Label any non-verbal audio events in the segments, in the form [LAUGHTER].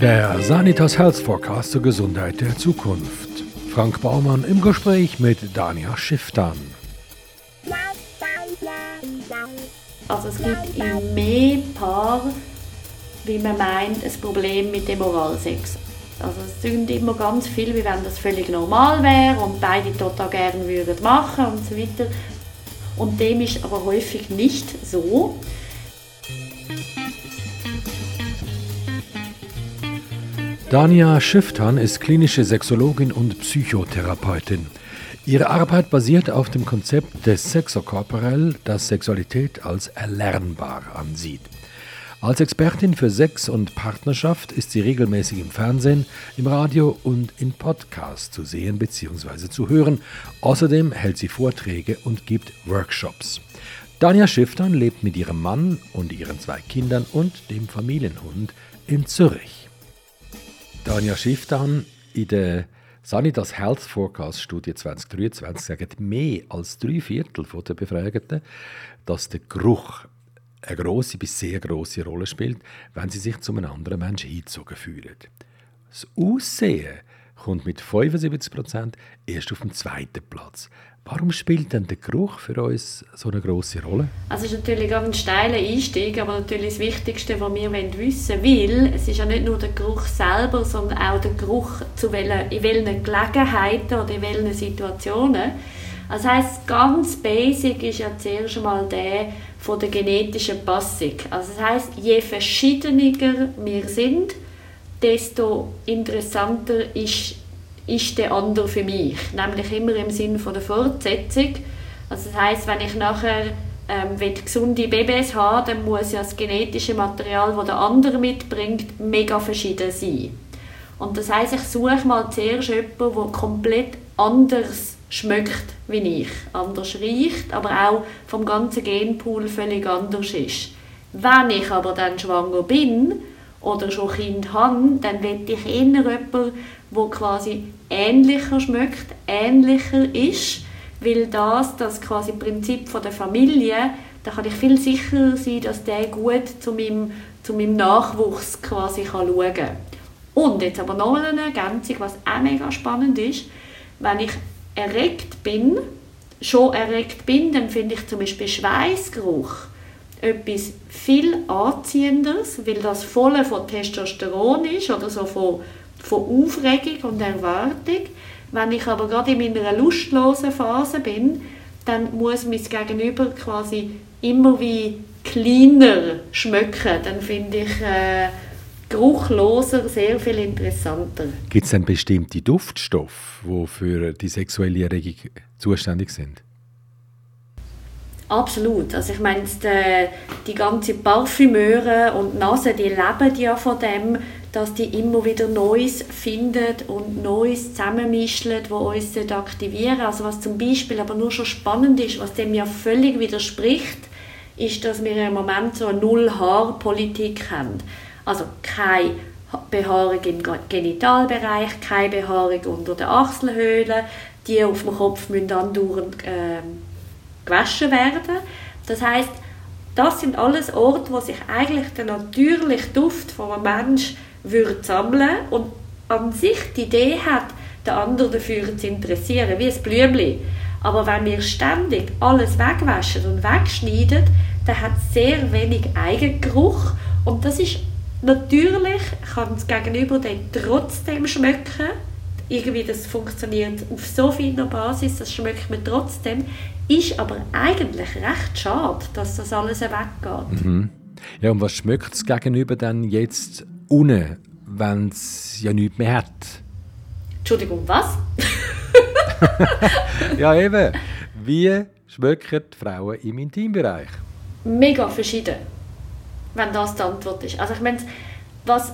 Der Sanitas Health Forecast zur Gesundheit der Zukunft. Frank Baumann im Gespräch mit Dania Schifftan. Also es gibt in mehr Paaren, wie man meint, ein Problem mit dem Oralsex. Also es sind immer ganz viel, wie wenn das völlig normal wäre und beide total gerne würden machen und so weiter. Und dem ist aber häufig nicht so. Dania Schifftan ist klinische Sexologin und Psychotherapeutin. Ihre Arbeit basiert auf dem Konzept des Sexokorporell, das Sexualität als erlernbar ansieht. Als Expertin für Sex und Partnerschaft ist sie regelmäßig im Fernsehen, im Radio und in Podcasts zu sehen bzw. zu hören. Außerdem hält sie Vorträge und gibt Workshops. Dania Schifftan lebt mit ihrem Mann und ihren zwei Kindern und dem Familienhund in Zürich. Tanja Schifftan in der Sanitas Health Forecast Studie 2023 sagen mehr als drei Viertel der Befragten, dass der Geruch eine große bis sehr große Rolle spielt, wenn sie sich zu einem anderen Menschen hingezogen fühlen. Das Aussehen kommt mit 75 Prozent erst auf dem zweiten Platz. Warum spielt denn der Geruch für uns so eine große Rolle? Also es ist natürlich ein steiler Einstieg, aber natürlich das Wichtigste, was wir wissen wollen, es ist ja nicht nur der Geruch selber, sondern auch der Geruch zu welchen, in welchen Gelegenheiten oder in welchen Situationen. Das heißt, ganz basic ist ja zuerst einmal der von der genetischen Passung. Also das heißt, je verschiedener wir sind, desto interessanter ist ist der andere für mich. Nämlich immer im Sinne von der Fortsetzung. Also das heißt, wenn ich nachher ähm, gesunde Babys haben dann muss ja das genetische Material, das der andere mitbringt, mega verschieden sein. Und das heißt, ich suche mal zuerst jemanden, der komplett anders schmeckt wie ich, anders riecht, aber auch vom ganzen Genpool völlig anders ist. Wenn ich aber dann schwanger bin oder schon Kind habe, dann will ich eher jemanden, der quasi ähnlicher schmeckt, ähnlicher ist, weil das das quasi Prinzip von der Familie, da kann ich viel sicherer sein, dass der gut zu meinem, zu meinem Nachwuchs quasi schauen kann. Und jetzt aber noch eine Ergänzung, was auch mega spannend ist, wenn ich erregt bin, schon erregt bin, dann finde ich zum Beispiel Schweißgeruch etwas viel Anziehendes, weil das voll von Testosteron ist oder so von von Aufregung und Erwartung. Wenn ich aber gerade in meiner lustlosen Phase bin, dann muss mein Gegenüber quasi immer wie kleiner schmecken. Dann finde ich äh, geruchloser sehr viel interessanter. Gibt es denn bestimmte Duftstoffe, die für die sexuelle Erregung zuständig sind? Absolut. Also ich meine, die, die ganze Parfümeure und Nase, die leben ja von dem, dass die immer wieder Neues finden und Neues zusammenmischen, wo uns aktivieren Also was zum Beispiel aber nur schon spannend ist, was dem ja völlig widerspricht, ist, dass wir im Moment so eine Null-Haar-Politik haben. Also keine Behaarung im Genitalbereich, keine Behaarung unter der Achselhöhle, die auf dem Kopf müssen andauernd äh, gewaschen werden. Das heißt, das sind alles Orte, wo sich eigentlich der natürliche Duft von einem Menschen würde sammeln und an sich die Idee hat, den anderen dafür zu interessieren, wie ein Blümchen. Aber wenn wir ständig alles wegwaschen und wegschneiden, dann hat es sehr wenig Eigengeruch und das ist natürlich, kann es Gegenüber dann trotzdem schmecken, irgendwie das funktioniert auf so vieler Basis, das schmeckt mir trotzdem, ist aber eigentlich recht schade, dass das alles weggeht. Mhm. Ja, und was schmeckt es gegenüber dann jetzt unten, wenn es ja nichts mehr hat? Entschuldigung, was? [LAUGHS] ja, eben. Wie schmecken die Frauen im Intimbereich? Mega verschieden, wenn das die Antwort ist. Also ich meine, was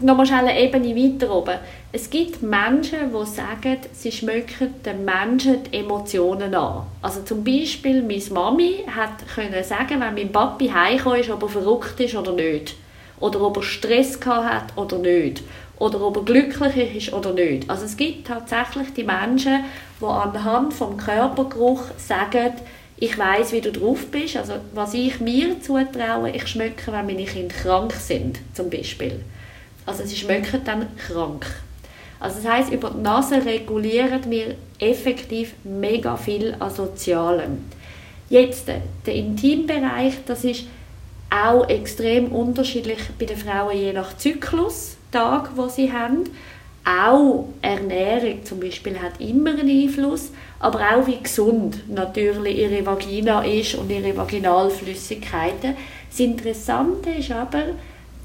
nochmal schnell eine Ebene weiter oben. Es gibt Menschen, die sagen, sie schmecken den Menschen die Emotionen an. Also zum Beispiel, meine Mami hat können sagen, wenn mein Papi heimgekommen ist, ob er verrückt ist oder nicht. Oder ob er Stress hat oder nicht. Oder ob er glücklich ist oder nicht. Also es gibt tatsächlich die Menschen, die anhand vom Körpergeruch sagen, ich weiß, wie du drauf bist. Also was ich mir zutraue, ich schmecke, wenn meine Kinder krank sind, zum Beispiel. Also sie schmecken dann krank. Also das heißt, über die Nase regulieren wir effektiv mega viel an Sozialem. Jetzt, der Intimbereich, das ist auch extrem unterschiedlich bei den Frauen je nach Zyklustag, wo sie haben. Auch Ernährung zum Beispiel hat immer einen Einfluss, aber auch wie gesund natürlich ihre Vagina ist und ihre Vaginalflüssigkeiten. Das Interessante ist aber,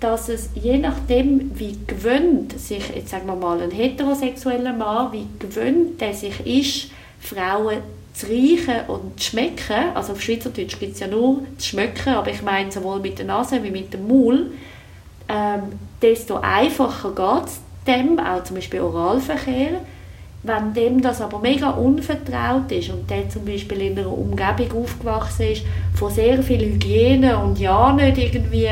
dass es je nachdem, wie gewöhnt sich, jetzt sagen wir mal, ein heterosexueller Mann, wie gewöhnt er sich ist, Frauen zu riechen und zu schmecken, also auf Schweizerdeutsch gibt es ja nur zu schmecken, aber ich meine sowohl mit der Nase wie mit dem Maul, ähm, desto einfacher geht es dem, auch zum Beispiel Oralverkehr, wenn dem das aber mega unvertraut ist und der zum Beispiel in einer Umgebung aufgewachsen ist, von sehr viel Hygiene und ja nicht irgendwie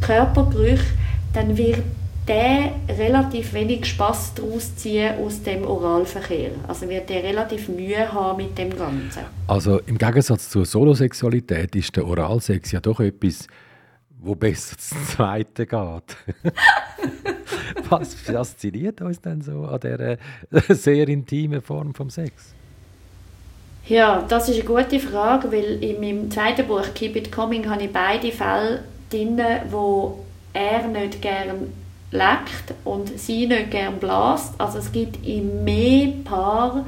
Körpergerüche, dann wird der relativ wenig Spaß daraus ziehen aus dem Oralverkehr. Also wird der relativ Mühe haben mit dem Ganzen. Also im Gegensatz zur Solosexualität ist der Oralsex ja doch etwas, wo besser [LAUGHS] zum Zweiten geht. [LAUGHS] Was fasziniert uns denn so an dieser [LAUGHS] sehr intimen Form vom Sex? Ja, das ist eine gute Frage, weil in meinem zweiten Buch «Keep It Coming» habe ich beide Fälle drin, wo er nicht gern leckt und sie nicht gern blast. Also es gibt in mehr Paar,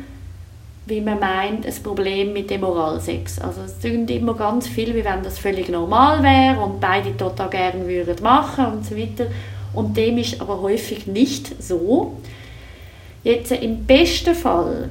wie man meint, ein Problem mit dem Oralsex. Also es klingt immer ganz viel, wie wenn das völlig normal wäre und beide total gern würden machen und so weiter. Und dem ist aber häufig nicht so. Jetzt im besten Fall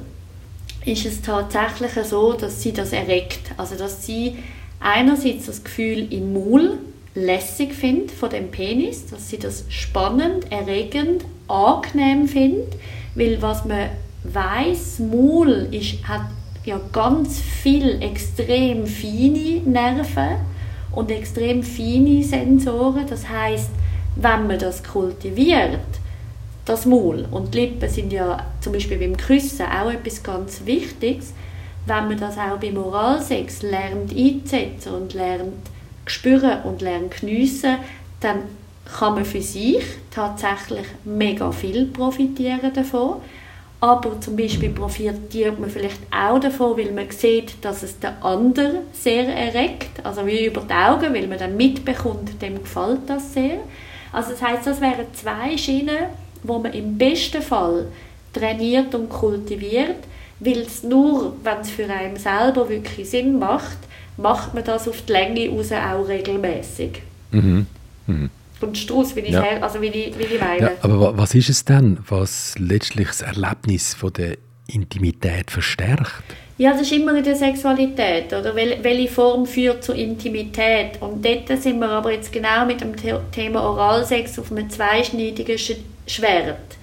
ist es tatsächlich so, dass sie das erregt. Also dass sie einerseits das Gefühl im Maul lässig findet von dem Penis, dass sie das spannend, erregend, angenehm findet, weil was man weiß, Maul ist, hat ja ganz viel extrem feine Nerven und extrem feine Sensoren. Das heißt, wenn man das kultiviert, das Maul und die Lippen sind ja zum Beispiel beim Küssen auch etwas ganz Wichtiges, wenn man das auch beim Oralsex lernt einzusetzen und lernt spüren und lernen geniessen, dann kann man für sich tatsächlich mega viel profitieren davon. Aber zum Beispiel profitiert man vielleicht auch davon, weil man sieht, dass es der andere sehr erregt, also wie über die Augen, weil man dann mitbekommt, dem gefällt das sehr. Also das heißt, das wären zwei Schienen, wo man im besten Fall trainiert und kultiviert, weil es nur, wenn es für einen selber wirklich Sinn macht, macht man das auf die Länge raus auch regelmäßig. Mhm. Mhm. Und Strauß, wie ich, ja. also wie ich, wie ich meine. Ja, aber was ist es denn, was letztlich das Erlebnis von der Intimität verstärkt? Ja, das ist immer in der Sexualität, oder? welche Form führt zur Intimität? Und dort sind wir aber jetzt genau mit dem Thema Oralsex auf einem zweischneidigen Schwert.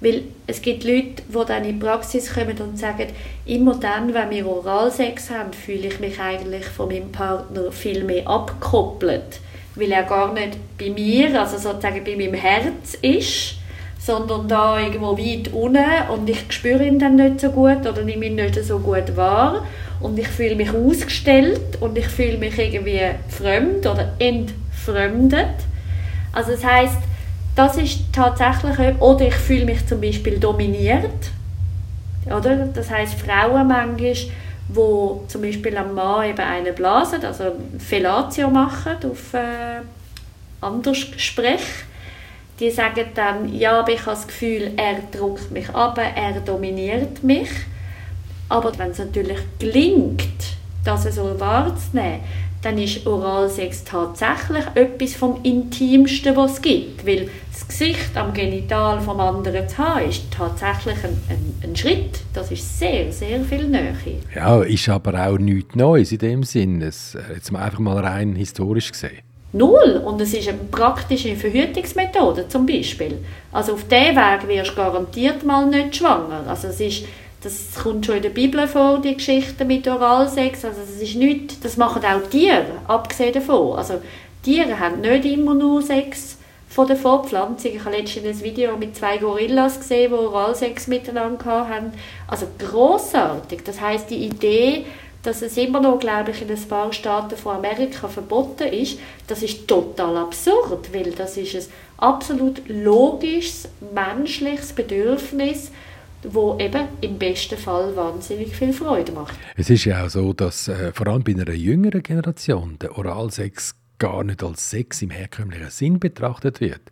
Weil es gibt Leute, die dann in die Praxis kommen und sagen, immer dann, wenn wir Oralsex haben, fühle ich mich eigentlich von meinem Partner viel mehr abgekoppelt. Weil er gar nicht bei mir, also sozusagen bei meinem Herz ist, sondern da irgendwo weit unten und ich spüre ihn dann nicht so gut oder nehme ihn nicht so gut wahr und ich fühle mich ausgestellt und ich fühle mich irgendwie fremd oder entfremdet. Also das heißt das ist tatsächlich, oder ich fühle mich zum Beispiel dominiert, oder? Das heißt Frauen manchmal, wo zum Beispiel am Mann eben eine blasen, also Fellatio machen, auf äh, anders Sprech, die sagen dann, ja, aber ich habe das Gefühl, er drückt mich ab, er dominiert mich. Aber wenn es natürlich gelingt, das so wahrzunehmen, dann ist Oralsex tatsächlich etwas vom Intimsten, was es gibt. Weil das Gesicht am Genital vom anderen zu haben, ist tatsächlich ein, ein, ein, Schritt. Das ist sehr, sehr viel Nähe. Ja, ist aber auch nichts Neues in dem Sinn. Es, äh, jetzt einfach mal rein historisch gesehen. Null. Und es ist eine praktische Verhütungsmethode zum Beispiel. Also auf diesem Weg wirst du garantiert mal nicht schwanger. Also es ist das kommt schon in der Bibel vor, die Geschichte mit Oralsex. Also das ist nicht, das machen auch Tiere, abgesehen davon. Also Tiere haben nicht immer nur Sex von der Fortpflanzung. Ich habe letztens ein Video mit zwei Gorillas gesehen, die Oralsex miteinander haben. Also großartig. Das heißt, die Idee, dass es immer noch, glaube ich, in ein paar Staaten von Amerika verboten ist, das ist total absurd, weil das ist ein absolut logisches, menschliches Bedürfnis, wo eben im besten Fall wahnsinnig viel Freude macht. Es ist ja auch so, dass äh, vor allem bei einer jüngeren Generation der Oralsex gar nicht als Sex im herkömmlichen Sinn betrachtet wird.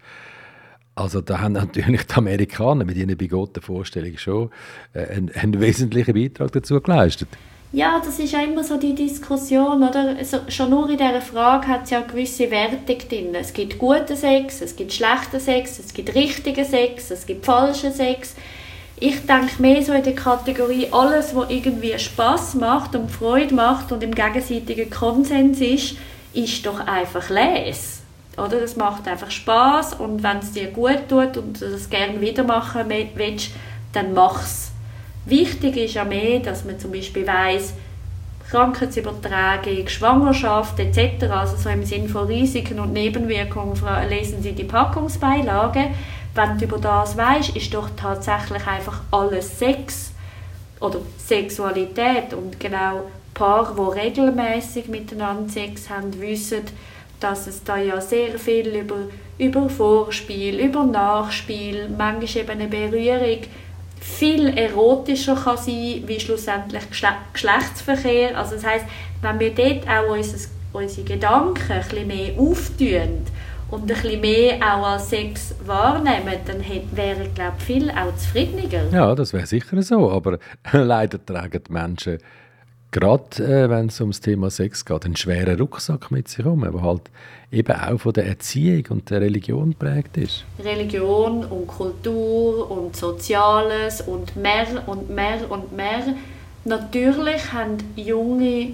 Also da haben natürlich die Amerikaner mit ihren bigoten Vorstellungen schon äh, einen, einen wesentlichen Beitrag dazu geleistet. Ja, das ist ja immer so die Diskussion, oder? Also schon nur in dieser Frage hat es ja gewisse Wertung drin. Es gibt guten Sex, es gibt schlechten Sex, es gibt richtigen Sex, es gibt falschen Sex. Ich denke mehr so in der Kategorie, alles, was irgendwie Spaß macht und Freude macht und im gegenseitigen Konsens ist, ist doch einfach les. Oder? Das macht einfach Spaß und wenn es dir gut tut und du das gerne wieder machen willst, dann mach's. Wichtig ist ja mehr, dass man zum Beispiel weiss, Krankheitsübertragung, Schwangerschaft etc., also so im Sinne von Risiken und Nebenwirkungen, lesen Sie die Packungsbeilage. Wenn du über das weißt, ist doch tatsächlich einfach alles Sex oder Sexualität und genau Paare, die regelmäßig miteinander Sex haben, wissen, dass es da ja sehr viel über, über Vorspiel, über Nachspiel, manchmal eben eine Berührung viel erotischer kann sein wie schlussendlich Geschlechtsverkehr. Also das heißt, wenn wir dort auch unser, unsere Gedanken ein bisschen mehr auftun und ein bisschen mehr auch als Sex wahrnehmen, dann wäre glaube ich, viel auch zufriedener. Ja, das wäre sicher so, aber [LAUGHS] leider tragen die Menschen gerade äh, wenn es ums Thema Sex geht, einen schweren Rucksack mit sich herum, der halt eben auch von der Erziehung und der Religion prägt ist. Religion und Kultur und Soziales und mehr und mehr und mehr. Natürlich haben junge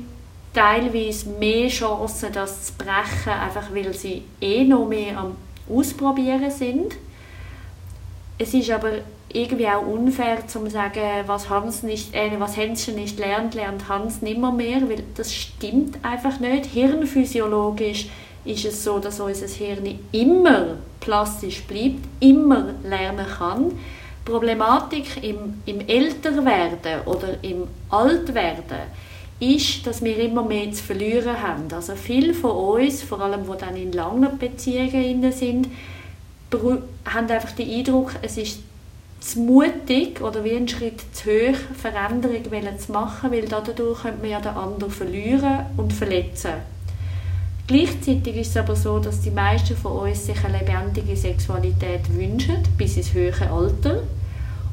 teilweise mehr Chancen, das zu brechen, einfach weil sie eh noch mehr am Ausprobieren sind. Es ist aber irgendwie auch unfair zu sagen, was Hans nicht, äh, was Hänschen nicht lernt, lernt Hans nimmer mehr, weil das stimmt einfach nicht. Hirnphysiologisch ist es so, dass unser Hirn immer plastisch bleibt, immer lernen kann. Problematik im, im Älterwerden oder im Altwerden ist, dass wir immer mehr zu verlieren haben. Also viele von uns, vor allem die dann in langen Beziehungen sind, haben einfach den Eindruck, es ist zu mutig oder wie ein Schritt zu hoch Veränderung zu machen, weil dadurch könnte man ja den anderen verlieren und verletzen. Gleichzeitig ist es aber so, dass die meisten von uns sich eine lebendige Sexualität wünschen, bis ins höhere Alter.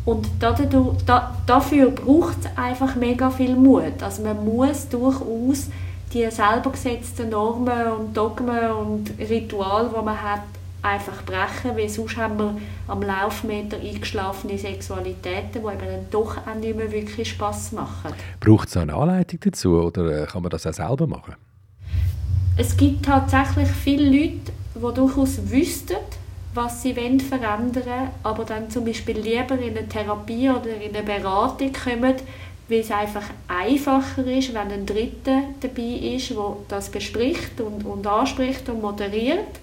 Und dafür braucht es einfach mega viel Mut. Also man muss durchaus die selber gesetzten Normen und Dogmen und Rituale, die man hat, einfach brechen, weil sonst haben wir am Laufmeter eingeschlafene Sexualitäten, die eben dann doch auch nicht mehr wirklich Spass machen. Braucht es eine Anleitung dazu oder äh, kann man das auch selber machen? Es gibt tatsächlich viele Leute, die durchaus wüssten, was sie verändern wollen, aber dann zum Beispiel lieber in eine Therapie oder in eine Beratung kommen, weil es einfach einfacher ist, wenn ein Dritter dabei ist, der das bespricht und, und anspricht und moderiert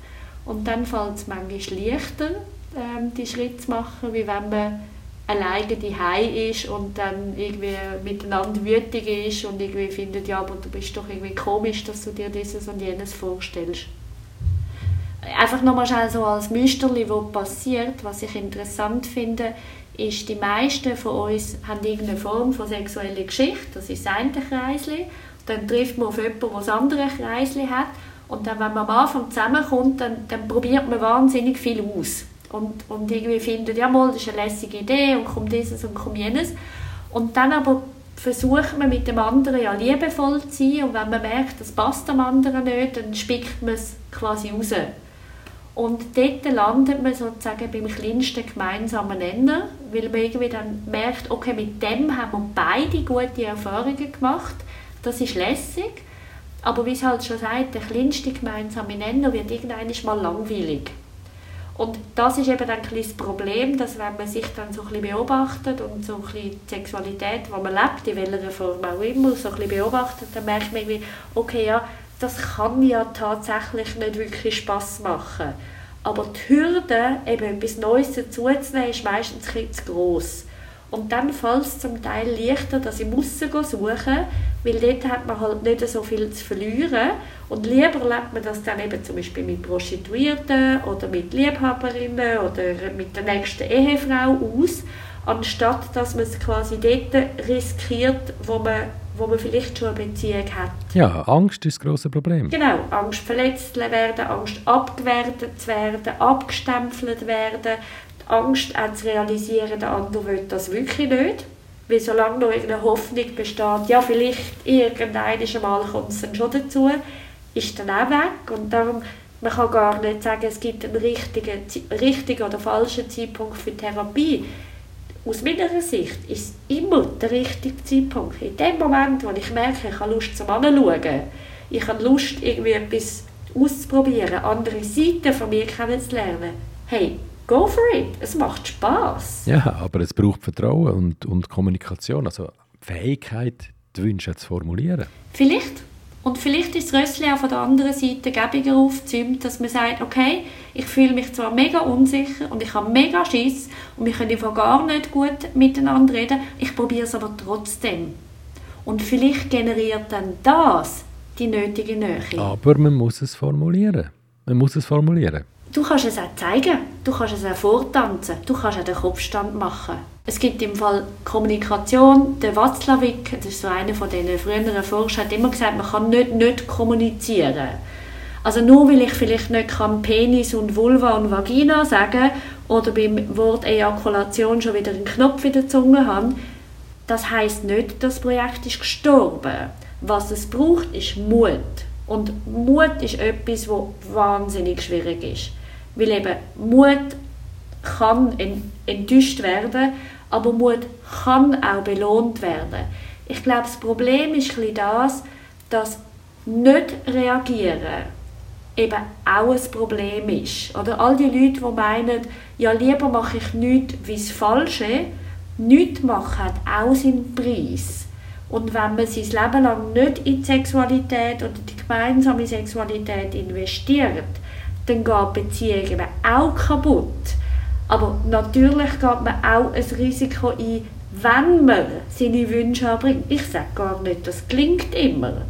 und dann fällt es manchmal leichter, ähm, die Schritte zu machen, wie wenn man alleine daheim ist und dann irgendwie miteinander wütig ist und irgendwie findet, ja, aber du bist doch irgendwie komisch, dass du dir dieses und jenes vorstellst. Einfach nochmal schnell so als Müsterli, was passiert, was ich interessant finde, ist, die meisten von uns haben irgendeine Form von sexueller Geschichte, das ist eine Kreisli, dann trifft man auf jemanden, der das andere Kreisli hat und dann, wenn man am Anfang zusammenkommt, dann, dann probiert man wahnsinnig viel aus. Und, und irgendwie findet, ja mal, das ist eine lässige Idee und kommt dieses und kommt jenes. Und dann aber versucht man mit dem anderen ja liebevoll zu sein und wenn man merkt, das passt dem anderen nicht, dann spickt man es quasi raus. Und dort landet man sozusagen beim kleinsten gemeinsamen Nenner, weil man irgendwie dann merkt, okay, mit dem haben wir beide gute Erfahrungen gemacht, das ist lässig aber wie es halt schon sagt, der kleinste gemeinsame Nenner wird irgendwann mal langweilig. Und das ist eben ein das Problem, dass wenn man sich dann so ein beobachtet und so ein die Sexualität, die man lebt, in welcher Form auch immer, so ein beobachtet, dann merkt man irgendwie, okay, ja, das kann ja tatsächlich nicht wirklich Spaß machen. Aber die Hürde, eben etwas Neues dazuzunehmen, ist meistens ein zu gross. Und dann fällt es zum Teil leichter, dass ich muss suchen weil dort hat man halt nicht so viel zu verlieren. Und lieber lebt man das dann eben zum Beispiel mit Prostituierten oder mit Liebhaberinnen oder mit der nächsten Ehefrau aus, anstatt dass man es quasi dort riskiert, wo man wo man vielleicht schon eine Beziehung hat. Ja, Angst ist das grosse Problem. Genau, Angst verletzt zu werden, Angst abgewertet zu werden, abgestempelt werden, Angst auch zu realisieren, der andere will das wirklich nicht. Weil solange noch irgendeine Hoffnung besteht, ja, vielleicht irgendwann Mal kommt es dann schon dazu, ist dann auch weg. Und darum, man kann gar nicht sagen, es gibt einen richtigen, richtigen oder falschen Zeitpunkt für Therapie. Aus meiner Sicht ist es immer der richtige Zeitpunkt. In dem Moment, wo ich merke, ich habe Lust zum Anschauen, ich habe Lust, irgendwie etwas auszuprobieren, andere Seiten von mir kennenzulernen, hey, go for it. Es macht Spaß. Ja, aber es braucht Vertrauen und, und Kommunikation, also Fähigkeit, die Wünsche zu formulieren. Vielleicht. Und vielleicht ist das Rössli auch von der anderen Seite gäbiger aufgezäumt, dass man sagt, okay, ich fühle mich zwar mega unsicher und ich habe mega Schiss und wir können von gar nicht gut miteinander reden, ich probiere es aber trotzdem. Und vielleicht generiert dann das die nötige Nähe. Aber man muss es formulieren. Man muss es formulieren. Du kannst es auch zeigen, du kannst es auch vortanzen, du kannst auch den Kopfstand machen. Es gibt im Fall Kommunikation, der Watzlawick, das ist so einer von den früheren Forschern, hat immer gesagt, man kann nicht nicht kommunizieren. Also nur weil ich vielleicht nicht kann Penis und Vulva und Vagina sagen oder beim Wort Ejakulation schon wieder einen Knopf in der Zunge habe, das heißt nicht, das Projekt ist gestorben. Was es braucht, ist Mut. Und Mut ist etwas, was wahnsinnig schwierig ist. Weil eben Mut kann enttäuscht werden, aber Mut kann auch belohnt werden. Ich glaube, das Problem ist das, dass nicht reagieren eben auch ein Problem ist. Oder all die Leute, die meinen, ja, lieber mache ich nichts wie das Falsche, nichts machen hat auch seinen Preis. Und wenn man sein Leben lang nicht in die Sexualität oder die gemeinsame Sexualität investiert, dann geht die Beziehung eben auch kaputt. Aber natürlich geht man auch ein Risiko ein, wenn man seine Wünsche anbringt. Ich sage gar nicht, das klingt immer.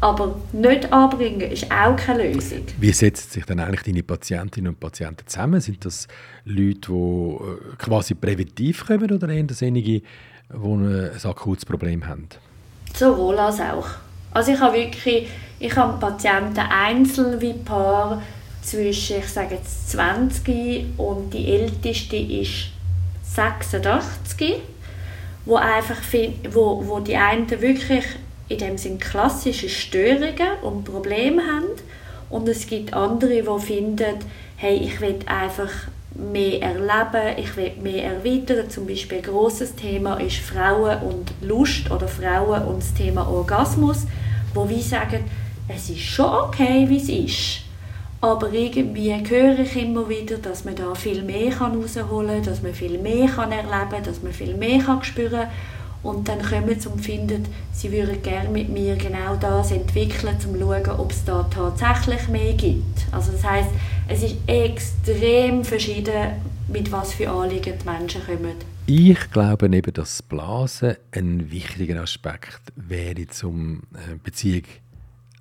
Aber nicht anbringen ist auch keine Lösung. Wie setzen sich dann eigentlich deine Patientinnen und Patienten zusammen? Sind das Leute, die äh, quasi präventiv kommen oder eher diejenigen, die ein akutes Problem haben? Sowohl als auch. Also ich habe wirklich, ich habe Patienten einzeln wie Paar zwischen, ich sage jetzt 20 und die älteste ist 86, wo einfach wo, wo die einen wirklich in dem Sinn klassische Störungen und Probleme haben und es gibt andere, die finden, hey, ich will einfach mehr erleben, ich will mehr erweitern. Zum Beispiel ein grosses Thema ist Frauen und Lust oder Frauen und das Thema Orgasmus, wo wir sagen, es ist schon okay, wie es ist. Aber irgendwie höre ich immer wieder, dass man da viel mehr herausholen kann, dass man viel mehr kann erleben kann, dass man viel mehr kann spüren kann. Und dann kommen sie und finden, sie würden gerne mit mir genau das entwickeln, um zu schauen, ob es da tatsächlich mehr gibt. Also das heißt, es ist extrem verschieden, mit was für Anliegen die Menschen kommen. Ich glaube eben, dass Blasen ein wichtiger Aspekt wäre, um äh, Beziehung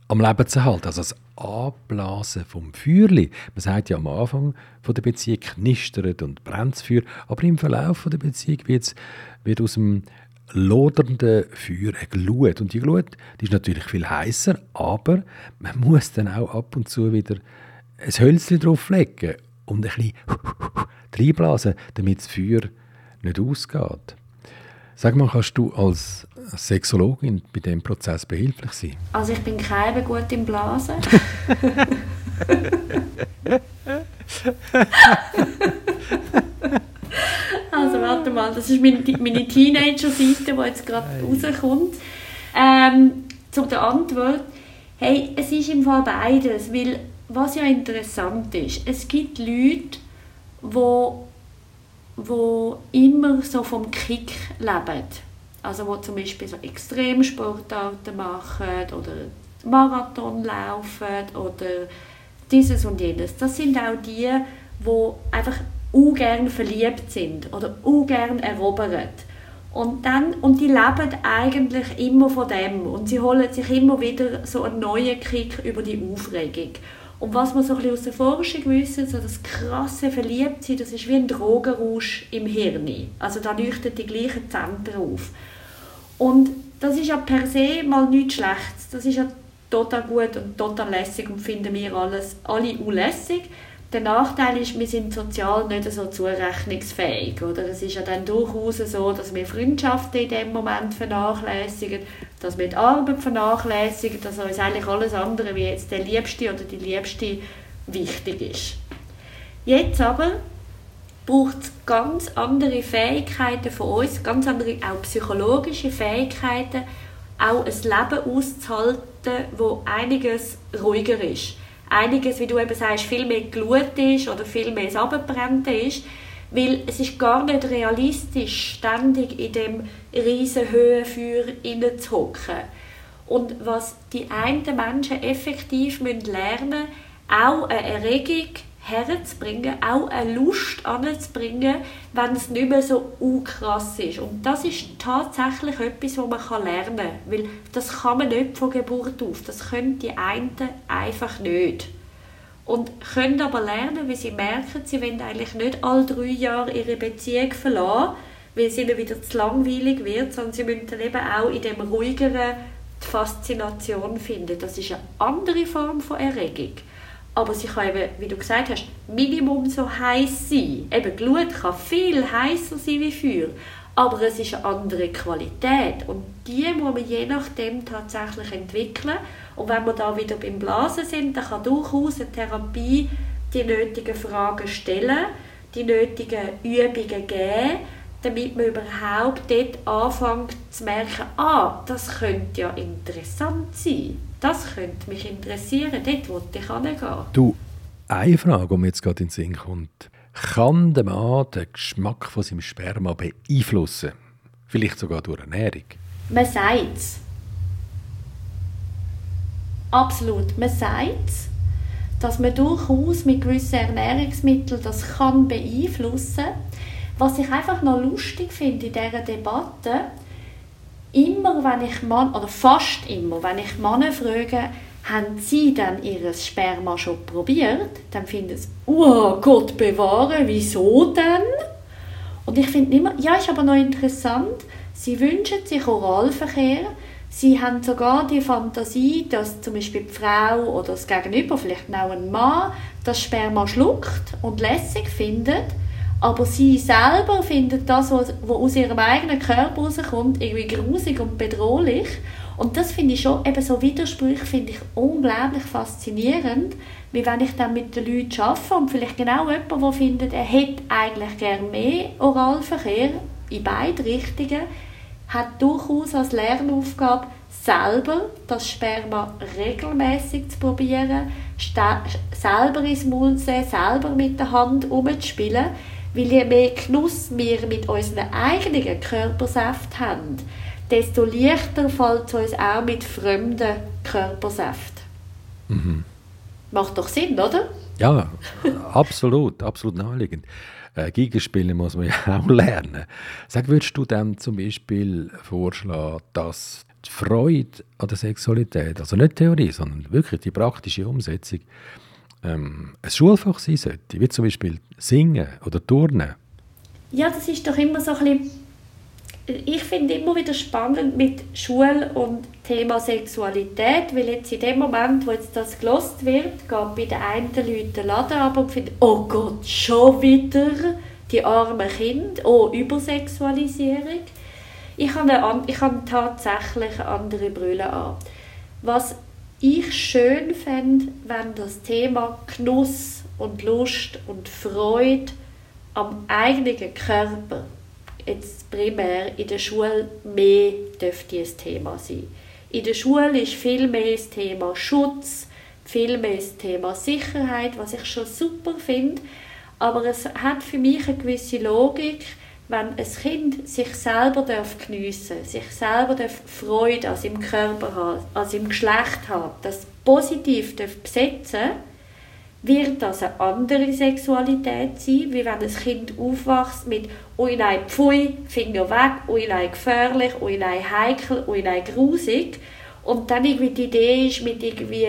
am Leben zu halten. Also Anblasen vom Feuerli. Man sagt ja am Anfang von der Beziehung knistert und brennt das Feuer, aber im Verlauf der Beziehung wird, wird aus dem lodernden Feuer eine Glut. Und die Glut die ist natürlich viel heißer, aber man muss dann auch ab und zu wieder ein Hölzchen drauflegen und ein bisschen [LAUGHS] reinblasen, damit das Feuer nicht ausgeht. Sag mal, kannst du als Sexologin bei diesem Prozess behilflich sein? Also ich bin keine gut im Blasen. [LAUGHS] also warte mal, das ist meine, meine Teenager-Seite, die jetzt gerade rauskommt. Ähm, zu der Antwort, hey, es ist im Fall beides, weil was ja interessant ist, es gibt Leute, wo wo immer so vom Kick leben. Also wo zum Beispiel so Extremsportarten machen oder Marathon laufen oder dieses und jenes. Das sind auch die, die einfach ungern verliebt sind oder ungern erobert. Und, dann, und die leben eigentlich immer von dem und sie holen sich immer wieder so einen neuen Kick über die Aufregung. Und was man so ein bisschen aus der Forschung wissen, so das krasse Verliebtsein, das ist wie ein Drogenrausch im Hirn. Also da leuchten die gleichen Zentren auf. Und das ist ja per se mal nichts Schlechtes. Das ist ja total gut und total lässig und finden wir alles, alle unlässig. Der Nachteil ist, wir sind sozial nicht so zurechnungsfähig. Oder? Es ist ja dann durchaus so, dass wir Freundschaften in dem Moment vernachlässigen, dass wir die Arbeit vernachlässigen, dass uns eigentlich alles andere, wie jetzt der Liebste oder die Liebste, wichtig ist. Jetzt aber braucht es ganz andere Fähigkeiten von uns, ganz andere auch psychologische Fähigkeiten, auch ein Leben auszuhalten, wo einiges ruhiger ist einiges, wie du eben sagst, viel mehr Glut ist oder viel mehr das ist. Weil es ist gar nicht realistisch, ständig in dem riesen Höhenfeuer zu hocken. Und was die einen Menschen effektiv lernen müssen, auch eine Erregung herzubringen, auch eine Lust anzubringen, wenn es nicht mehr so krass ist. Und das ist tatsächlich etwas, was man lernen kann, weil das kann man nicht von Geburt auf. Das können die einen einfach nicht. Und können aber lernen, wie sie merken, sie wollen eigentlich nicht alle drei Jahre ihre Beziehung verlassen, weil es ihnen wieder zu langweilig wird, sondern sie müssen dann eben auch in dem ruhigeren die Faszination finden. Das ist eine andere Form von Erregung. Aber sie kann eben, wie du gesagt hast, Minimum so heiß sein. Eben Glut kann viel heißer sein wie Feuer, aber es ist eine andere Qualität und die muss man je nachdem tatsächlich entwickeln. Und wenn wir da wieder beim Blasen sind, dann kann durchaus eine Therapie die nötigen Fragen stellen, die nötigen Übungen geben, damit man überhaupt dort anfängt zu merken, ah, das könnte ja interessant sein das könnte mich interessieren, dort wollte ich hingehen. Du, eine Frage, die mir jetzt gerade in den Sinn kommt. Kann der Mann den Geschmack von seinem Sperma beeinflussen? Vielleicht sogar durch Ernährung? Man sagt es. Absolut. Man sagt es, dass man durchaus mit gewissen Ernährungsmitteln das kann beeinflussen kann. Was ich einfach noch lustig finde in dieser Debatte, immer, wenn ich Mann, oder fast immer, wenn ich Männer frage, haben sie dann ihr Sperma schon probiert, dann finden sie, oh Gott bewahre, wieso denn? Und ich finde immer, ja, ist aber noch interessant, sie wünschen sich Oralverkehr, sie haben sogar die Fantasie, dass zum Beispiel die Frau oder das Gegenüber, vielleicht auch ein Mann, das Sperma schluckt und lässig findet aber sie selber findet das, was, was aus ihrem eigenen Körper rauskommt, irgendwie grusig und bedrohlich. Und das finde ich schon, eben so Widersprüche finde ich unglaublich faszinierend, wie wenn ich dann mit den Leuten arbeite und vielleicht genau jemand, der findet, er hätte eigentlich gerne mehr Oralverkehr in beide Richtungen, hat durchaus als Lernaufgabe, selber das Sperma regelmäßig zu probieren, selber ins Maul zu sehen, selber mit der Hand umzuspielen, weil je mehr Genuss wir mit unseren eigenen Körpersaft haben, desto leichter fällt es uns auch mit fremden Körpersaft. Mhm. Macht doch Sinn, oder? Ja, absolut, absolut naheliegend. Äh, Gigenspielen muss man ja [LAUGHS] auch lernen. Sag, würdest du dann zum Beispiel vorschlagen, dass die Freude an der Sexualität, also nicht Theorie, sondern wirklich die praktische Umsetzung, ähm, ein Schulfach sein sollte, wie zum Beispiel Singen oder Turnen? Ja, das ist doch immer so ein bisschen ich finde immer wieder spannend mit Schule und Thema Sexualität, weil jetzt in dem Moment, wo jetzt das gelost wird, geht bei den einen Leuten der Laden ab und findet, oh Gott, schon wieder die armen Kinder, oh, Übersexualisierung. Ich habe, eine, ich habe tatsächlich eine andere Brille an. Was ich schön fände, wenn das Thema Genuss und Lust und Freude am eigenen Körper jetzt primär in der Schule mehr dürfte ein Thema sein. In der Schule ist viel mehr das Thema Schutz, viel mehr das Thema Sicherheit, was ich schon super finde, aber es hat für mich eine gewisse Logik, wenn ein Kind sich selber darf geniessen sich selber darf Freude an seinem Körper haben, an seinem Geschlecht haben, das positiv darf besetzen wird das eine andere Sexualität sein, wie wenn ein Kind aufwächst mit «Ui nein, pfui, Finger weg, ui nein, gefährlich, ui nein, heikel, ui nein, grusig». Und dann irgendwie die Idee ist, mit irgendwie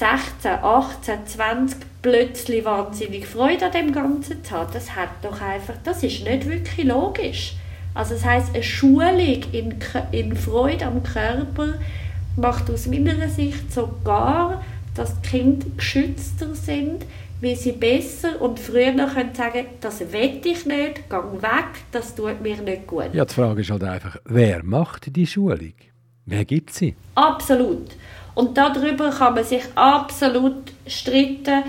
16, 18, 20 plötzlich wahnsinnig Freude an dem Ganzen zu haben. Das hat doch einfach, das ist nicht wirklich logisch. Also das heißt, eine Schulung in, in Freude am Körper macht aus meiner Sicht sogar dass die Kinder geschützter sind, weil sie besser und früher noch können sagen das will ich nicht, geh weg, das tut mir nicht gut. Ja, die Frage ist halt einfach, wer macht die Schulung? Wer gibt sie? Absolut. Und darüber kann man sich absolut streiten.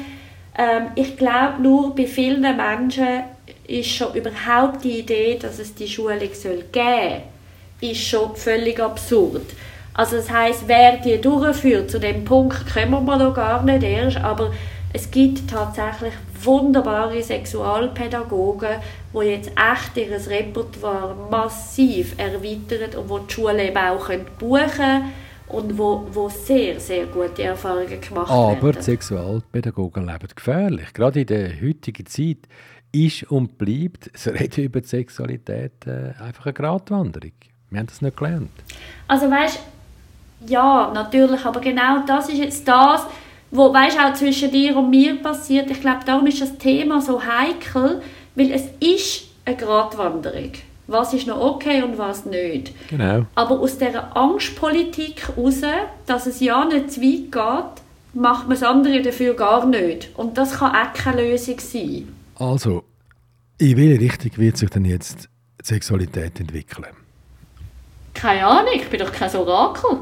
Ähm, ich glaube, nur bei vielen Menschen ist schon überhaupt die Idee, dass es die Schulung soll geben soll, ist schon völlig absurd. Also das heißt, wer die durchführt, zu dem Punkt kommen wir noch gar nicht erst, aber es gibt tatsächlich wunderbare Sexualpädagogen, die jetzt echt ihr Repertoire massiv erweitern und wo die Schule eben auch buchen können und wo, wo sehr, sehr gute Erfahrungen gemacht Aber werden. Aber Sexualpädagogen leben gefährlich. Gerade in der heutigen Zeit ist und bleibt [LAUGHS] das Reden über die Sexualität äh, einfach eine Gratwanderung. Wir haben das nicht gelernt. Also weißt ja, natürlich, aber genau das ist jetzt das, wo weißt auch zwischen dir und mir passiert. Ich glaube, darum ist das Thema so heikel, weil es ist eine Gratwanderung. Was ist noch okay und was nicht. Genau. Aber aus dieser Angstpolitik heraus, dass es ja nicht zu weit geht, macht man das andere dafür gar nicht. Und das kann auch keine Lösung sein. Also, in welche Richtung wird sich denn jetzt die Sexualität entwickeln? Keine Ahnung, ich bin doch kein Orakel.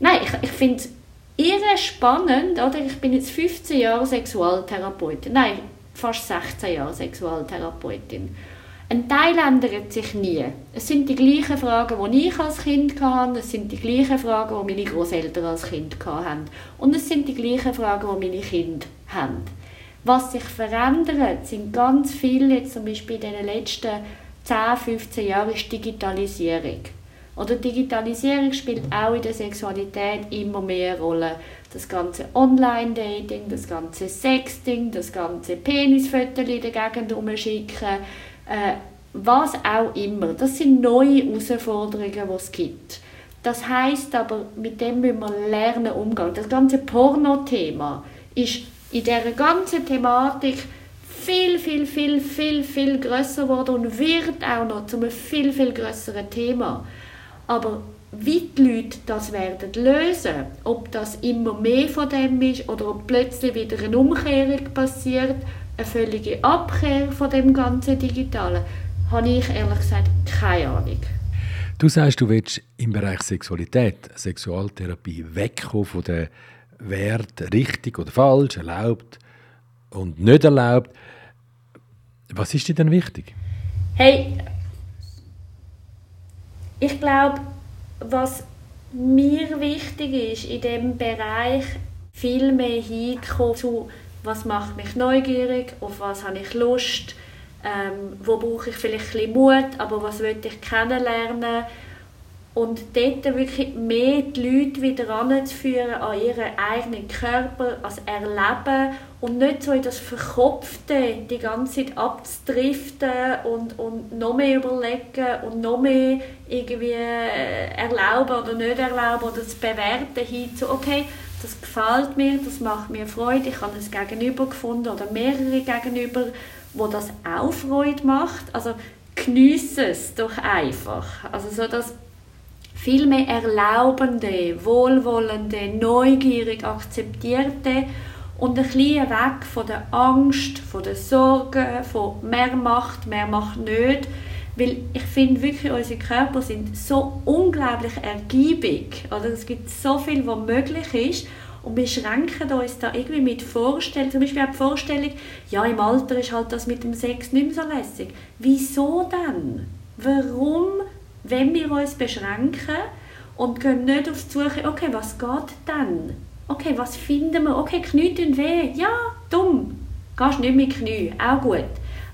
Nein, ich, ich finde es irre spannend, oder? Ich bin jetzt 15 Jahre Sexualtherapeutin. Nein, fast 16 Jahre Sexualtherapeutin. Ein Teil ändert sich nie. Es sind die gleichen Fragen, die ich als Kind hatte, es sind die gleichen Fragen, die meine Großeltern als Kind hatten. Und es sind die gleichen Fragen, die meine Kinder haben. Was sich verändert, sind ganz viele, zum Beispiel in den letzten 10, 15 Jahren, ist Digitalisierung. Oder Digitalisierung spielt auch in der Sexualität immer mehr Rolle. Das ganze Online-Dating, das ganze Sexting, das ganze Penisfotos in der Gegend umschicken, äh, was auch immer. Das sind neue Herausforderungen, die es gibt. Das heißt aber, mit dem müssen wir lernen umgehen. Das ganze Porno-Thema ist in dieser ganzen Thematik viel, viel, viel, viel, viel grösser geworden und wird auch noch zu einem viel, viel grösseren Thema. Aber wie die Leute das werden lösen, ob das immer mehr von dem ist oder ob plötzlich wieder eine Umkehrung passiert, eine völlige Abkehr von dem ganzen Digitalen, habe ich ehrlich gesagt keine Ahnung. Du sagst, du willst im Bereich Sexualität, Sexualtherapie wegkommen von den Werten richtig oder falsch, erlaubt und nicht erlaubt. Was ist dir denn wichtig? Hey, ich glaube, was mir wichtig ist, in diesem Bereich viel mehr hinzukommen zu, was macht mich neugierig, auf was habe ich Lust, ähm, wo brauche ich vielleicht ein Mut, aber was will ich kennenlernen? Und dort wirklich mehr die Leute wieder anzuführen an ihren eigenen Körper, als Erleben und nicht so in das Verkopfte die ganze Zeit abzudriften und, und noch mehr überlegen und noch mehr irgendwie äh, erlauben oder nicht erlauben oder zu bewerten hin zu, okay, das gefällt mir, das macht mir Freude, ich habe ein Gegenüber gefunden oder mehrere Gegenüber, wo das auch Freude macht. Also geniesse es doch einfach. Also so dass viel mehr erlaubende, wohlwollende, neugierig akzeptierte und ein bisschen weg von der Angst, von der Sorge, von mehr Macht, mehr Macht nicht. Weil ich finde wirklich, unsere Körper sind so unglaublich ergiebig. Oder es gibt so viel, was möglich ist. Und wir schränken uns da irgendwie mit Vorstellungen, zum Beispiel auch die Vorstellung, ja, im Alter ist halt das mit dem Sex nicht mehr so lässig. Wieso denn? Warum wenn wir uns beschränken und gehen nicht auf die Suche, okay, was geht denn? Okay, was finden wir? Okay, Knie tun weh. Ja, dumm. Gehst nicht mit Knie, auch gut.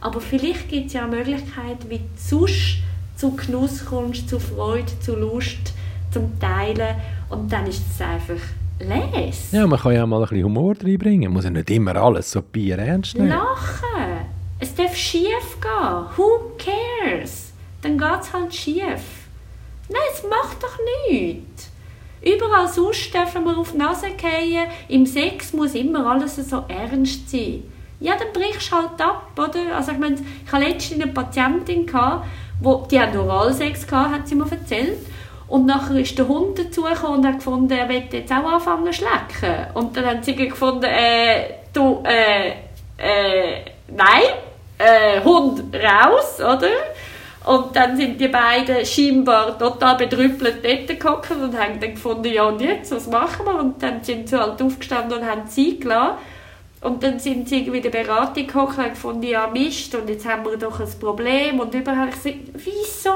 Aber vielleicht gibt es ja eine Möglichkeit, wie du sonst zu Genuss kommst, zu Freude, zu Lust, zum Teilen. Und dann ist es einfach lese. Ja, man kann ja mal ein bisschen Humor reinbringen. Man muss ja nicht immer alles so bier ernst nehmen. Lachen. Es darf schief gehen. Who cares? Dann geht es halt schief. Nein, es macht doch nichts. Überall sonst dürfen wir auf die Nase fallen. Im Sex muss immer alles so ernst sein. Ja, dann brichst du halt ab, oder? Also ich meine, ich hatte letztens eine Patientin, gehabt, wo, die hat Oralsex gehabt, hat sie mir erzählt. Und nachher ist der Hund dazugekommen und hat gefunden, er möchte jetzt auch anfangen zu schlecken. Und dann haben sie gefunden, äh, du, äh, äh, nein, äh, Hund raus, oder? Und dann sind die beiden scheinbar total betrüppelt dort gehockt und haben dann gefunden, ja und jetzt, was machen wir? Und dann sind sie halt aufgestanden und haben sie gelassen. Und dann sind sie irgendwie in der Beratung gekommen und gefunden, ja Mist, und jetzt haben wir doch ein Problem. Und überall gesagt, wieso?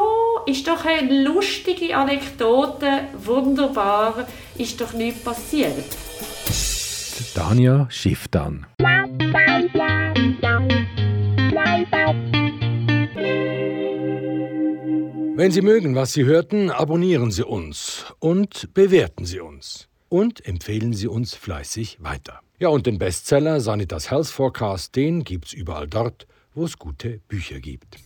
Ist doch eine lustige Anekdote, wunderbar, ist doch nichts passiert. Dania schifft an. Wenn Sie mögen, was Sie hörten, abonnieren Sie uns und bewerten Sie uns. Und empfehlen Sie uns fleißig weiter. Ja, und den Bestseller Sanitas Health Forecast, den gibt's überall dort, wo es gute Bücher gibt.